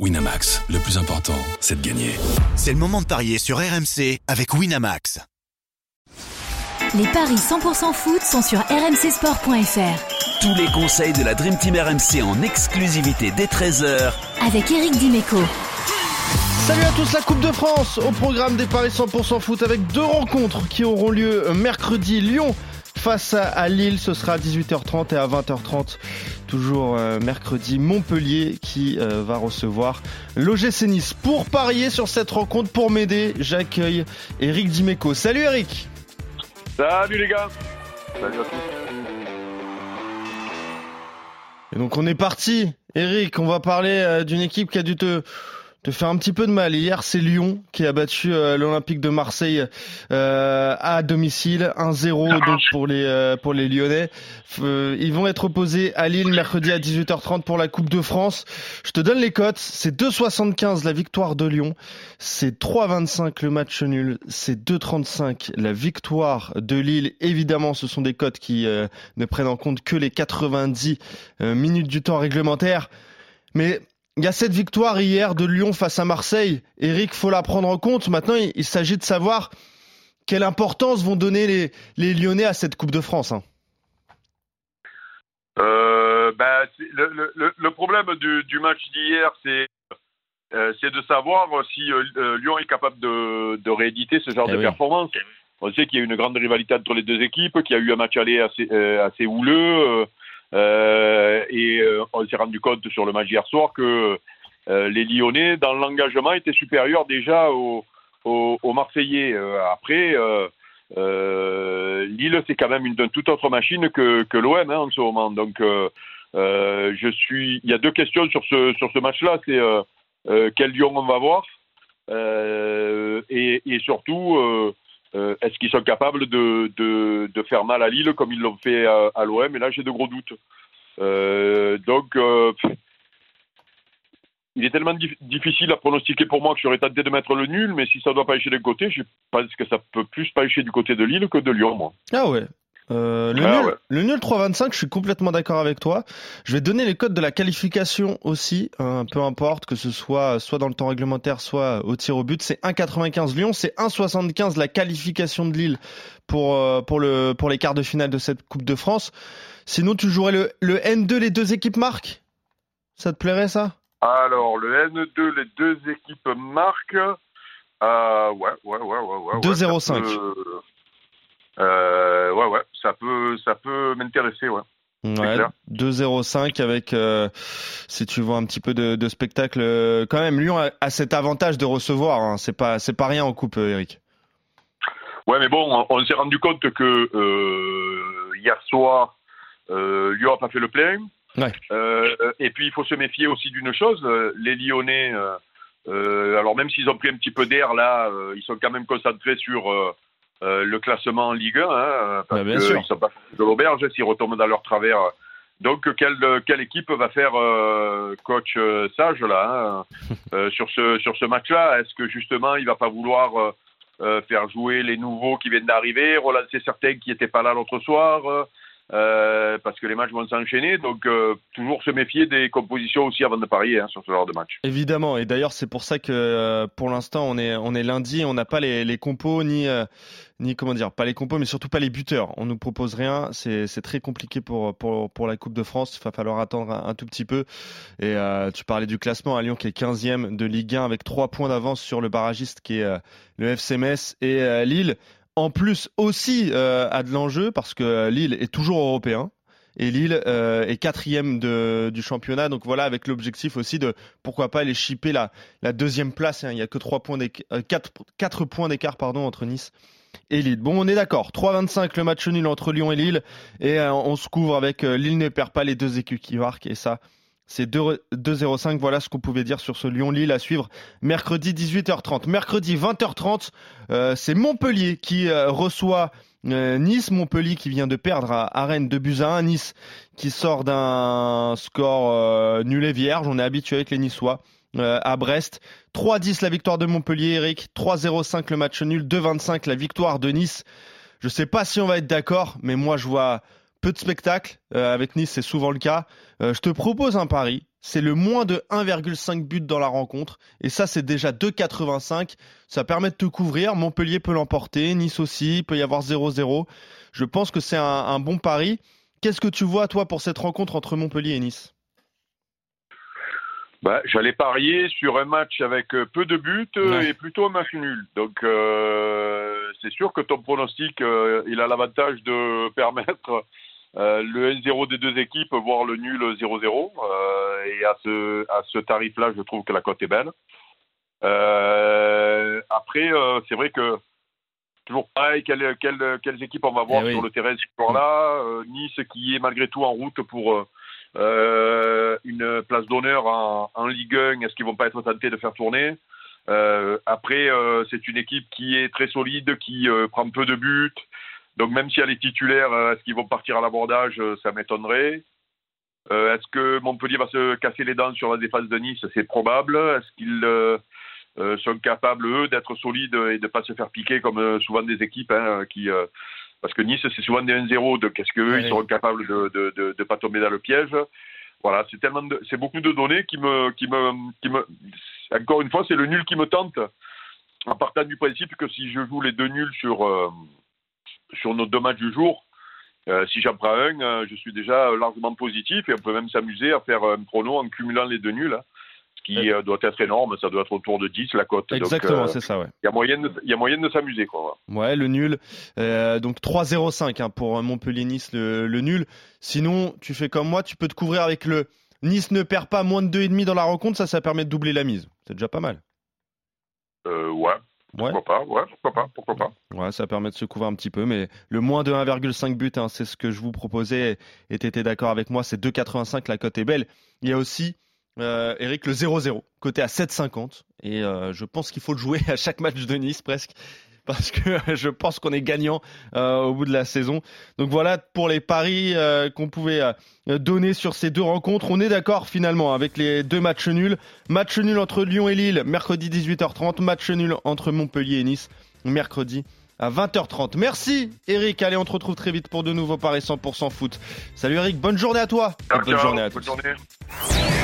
Winamax, le plus important, c'est de gagner. C'est le moment de parier sur RMC avec Winamax. Les paris 100% foot sont sur rmcsport.fr. Tous les conseils de la Dream Team RMC en exclusivité dès 13h Avec Eric Dimeco. Salut à tous, la Coupe de France au programme des paris 100% foot avec deux rencontres qui auront lieu mercredi. Lyon face à Lille, ce sera à 18h30 et à 20h30 toujours euh, mercredi, Montpellier qui euh, va recevoir l'OGC Nice. Pour parier sur cette rencontre, pour m'aider, j'accueille Eric Dimeco. Salut Eric Salut les gars Salut à tous Et donc on est parti Eric, on va parler euh, d'une équipe qui a dû te te faire un petit peu de mal. Hier, c'est Lyon qui a battu euh, l'Olympique de Marseille euh, à domicile, 1-0 donc pour les euh, pour les Lyonnais. ils vont être opposés à Lille mercredi à 18h30 pour la Coupe de France. Je te donne les cotes, c'est 2,75 la victoire de Lyon, c'est 3,25 le match nul, c'est 2,35 la victoire de Lille. Évidemment, ce sont des cotes qui ne prennent en compte que les 90 minutes du temps réglementaire. Mais il y a cette victoire hier de Lyon face à Marseille. Eric, faut la prendre en compte. Maintenant, il, s'agit de savoir quelle importance vont donner les, les Lyonnais à cette Coupe de France. Hein. Euh, ben, le, le, le, problème du, du match d'hier, c'est euh, de savoir si euh, Lyon est capable de, de rééditer ce genre eh de performance. On sait qu'il y a une grande rivalité entre les deux équipes, qu'il y a eu un match aller assez, assez houleux. Euh, et euh, on s'est rendu compte sur le match hier soir que euh, les Lyonnais, dans l'engagement, étaient supérieurs déjà aux, aux, Marseillais. après, Lille, c'est quand même une, toute autre machine que, que l'OM hein, en ce moment. Donc, je suis. Il y a deux questions sur ce sur ce match-là. C'est quel Lyon on va voir et, et, surtout euh, est-ce qu'ils sont capables de, de, faire mal à Lille comme ils l'ont fait à, l'OM Et là, j'ai de gros doutes. Euh, donc, euh, il est tellement difficile à pronostiquer pour moi que j'aurais tenté de mettre le nul, mais si ça doit pas échouer d'un côté, je pense que ça peut plus pas échouer du côté de Lille que de Lyon, moi. Ah ouais euh, le, ah nul, le nul 3,25, je suis complètement d'accord avec toi. Je vais donner les codes de la qualification aussi, hein, peu importe que ce soit soit dans le temps réglementaire, soit au tir au but. C'est 1,95 Lyon, c'est 1,75 la qualification de Lille pour euh, pour le pour les quarts de finale de cette Coupe de France. Sinon, tu jouerais le, le N2, les deux équipes marquent Ça te plairait ça? Alors, le N2, les deux équipes marquent. Euh, ouais, ouais, ouais, ouais. ouais 2,05. Euh, ouais, ouais, ça peut, ça peut m'intéresser, ouais. Ouais, 2-0-5 avec, euh, si tu vois un petit peu de, de spectacle, euh, quand même, Lyon a, cet avantage de recevoir. Hein. C'est pas, c'est pas rien en coupe, Eric. Ouais, mais bon, on, s'est rendu compte que euh, hier soir, Lyon a pas fait le plein. Ouais. et puis il faut se méfier aussi d'une chose, les Lyonnais, alors même s'ils ont pris un petit peu d'air là, ils sont quand même concentrés sur euh, le classement en Ligue 1, hein, parce qu'ils ne sont pas de l'auberge s'ils retombent dans leur travers. Donc, quelle, quelle équipe va faire euh, coach euh, Sage là hein, sur ce, sur ce match-là? Est-ce que justement il va pas vouloir faire jouer les nouveaux qui viennent d'arriver, relancer certains qui n'étaient pas là l'autre soir euh, parce que les matchs vont s'enchaîner. Donc, euh, toujours se méfier des compositions aussi avant de parier hein, sur ce genre de match. Évidemment, et d'ailleurs, c'est pour ça que euh, pour l'instant, on est, lundi, on n'a pas les, compos ni, comment dire, pas les compos, mais surtout pas les buteurs. On nous propose rien. C'est très compliqué pour la Coupe de France. Il va falloir attendre un, tout petit peu. Et tu parlais du classement à Lyon qui est 15e de Ligue 1 avec 3 points d'avance sur le barragiste qui est le FC Metz et Lille en plus aussi euh, a de l'enjeu parce que Lille est toujours européen et Lille euh, est quatrième du championnat. Donc voilà, avec l'objectif aussi de pourquoi pas aller chipper la, deuxième place. Hein. Il n'y a que trois points euh, 4, points d'écart pardon entre Nice et Lille. Bon, on est d'accord. 3-25 le match nul entre Lyon et Lille et euh, on se couvre avec Lille ne perd pas les deux équipes qui marquent et ça c'est 2-0-5. Voilà ce qu'on pouvait dire sur ce Lyon-Lille à suivre mercredi 18h30. Mercredi 20h30, euh, c'est Montpellier qui euh, reçoit euh, Nice. Montpellier qui vient de perdre à, Rennes de buts à 1. Nice qui sort d'un score nul et vierge. On est habitué avec les Niçois. à Brest. 3-10 la victoire de Montpellier, Eric. 3-0-5 le match nul. 2-25 la victoire de Nice. Je sais pas si on va être d'accord, mais moi je vois peu de spectacle. avec Nice, c'est souvent le cas. je te propose un pari. C'est le moins de 1,5 but dans la rencontre. Et ça, c'est déjà 2,85. Ça permet de te couvrir. Montpellier peut l'emporter. Nice aussi. Il peut y avoir 0-0. Je pense que c'est un, bon pari. Qu'est-ce que tu vois, toi, pour cette rencontre entre Montpellier et Nice? Bah, J'allais parier sur un match avec euh, peu de buts euh, et plutôt un match nul. Donc, euh, c'est sûr que ton pronostic, il a l'avantage de permettre euh, le 1-0 des deux équipes, voire le nul 0-0. Euh, et à ce, à ce tarif-là, je trouve que la cote est belle. Euh, après, c'est vrai que toujours pareil, quelles, quelles, équipes on va voir eh sur le terrain ce soir-là. nice qui est malgré tout en route pour une place d'honneur en, en, Ligue 1. Est-ce qu'ils vont pas être tentés de faire tourner? Après, c'est une équipe qui est très solide, qui prend peu de buts, donc même si elle est titulaire, euh, est-ce qu'ils vont partir à l'abordage euh, Ça m'étonnerait. Euh, est-ce que Montpellier va se casser les dents sur la défense de Nice? C'est probable. Est-ce qu'ils sont capables, eux, d'être solides et de ne pas se faire piquer comme souvent des équipes hein, qui... parce que Nice, c'est souvent des 1-0, donc est-ce qu'eux, ils seront capables de ne de, de, pas tomber dans le piège? Voilà, c'est tellement c'est beaucoup de données qui me, qui me, qui me... Encore une fois, c'est le nul qui me tente, en partant du principe que si je joue les deux nuls sur sur nos deux matchs du jour, euh, si j'en prends un, euh, je suis déjà largement positif et on peut même s'amuser à faire un prono en cumulant les deux nuls, hein, ce qui euh, doit être énorme, ça doit être autour de 10 la cote. Exactement, c'est ça, ouais. Il y a moyen de, s'amuser, quoi. Ouais, le nul. donc 3-0-5 hein, pour Montpellier-Nice, le, le, nul. Sinon, tu fais comme moi, tu peux te couvrir avec le Nice ne perd pas moins de 2,5 dans la rencontre, ça, ça permet de doubler la mise. C'est déjà pas mal. Euh, ouais, pourquoi pas, ouais, pourquoi pas, pourquoi pas. Ouais, ça permet de se couvrir un petit peu, mais le moins de 1,5 but, hein, c'est ce que je vous proposais, et tu étais d'accord avec moi, c'est 2,85, la cote est belle. Il y a aussi, euh, Eric, le 0-0, côté à 7,50, et euh, je pense qu'il faut le jouer à chaque match de Nice, presque parce que je pense qu'on est gagnant euh, au bout de la saison. Donc voilà pour les paris euh, qu'on pouvait euh, donner sur ces deux rencontres. On est d'accord finalement avec les deux matchs nuls. Match nul entre Lyon et Lille, mercredi 18h30. Match nul entre Montpellier et Nice, mercredi à 20h30. Merci Eric. Allez, on te retrouve très vite pour de nouveaux paris 100% foot. Salut Eric, bonne journée à toi. bonne journée à tous. Bonne journée.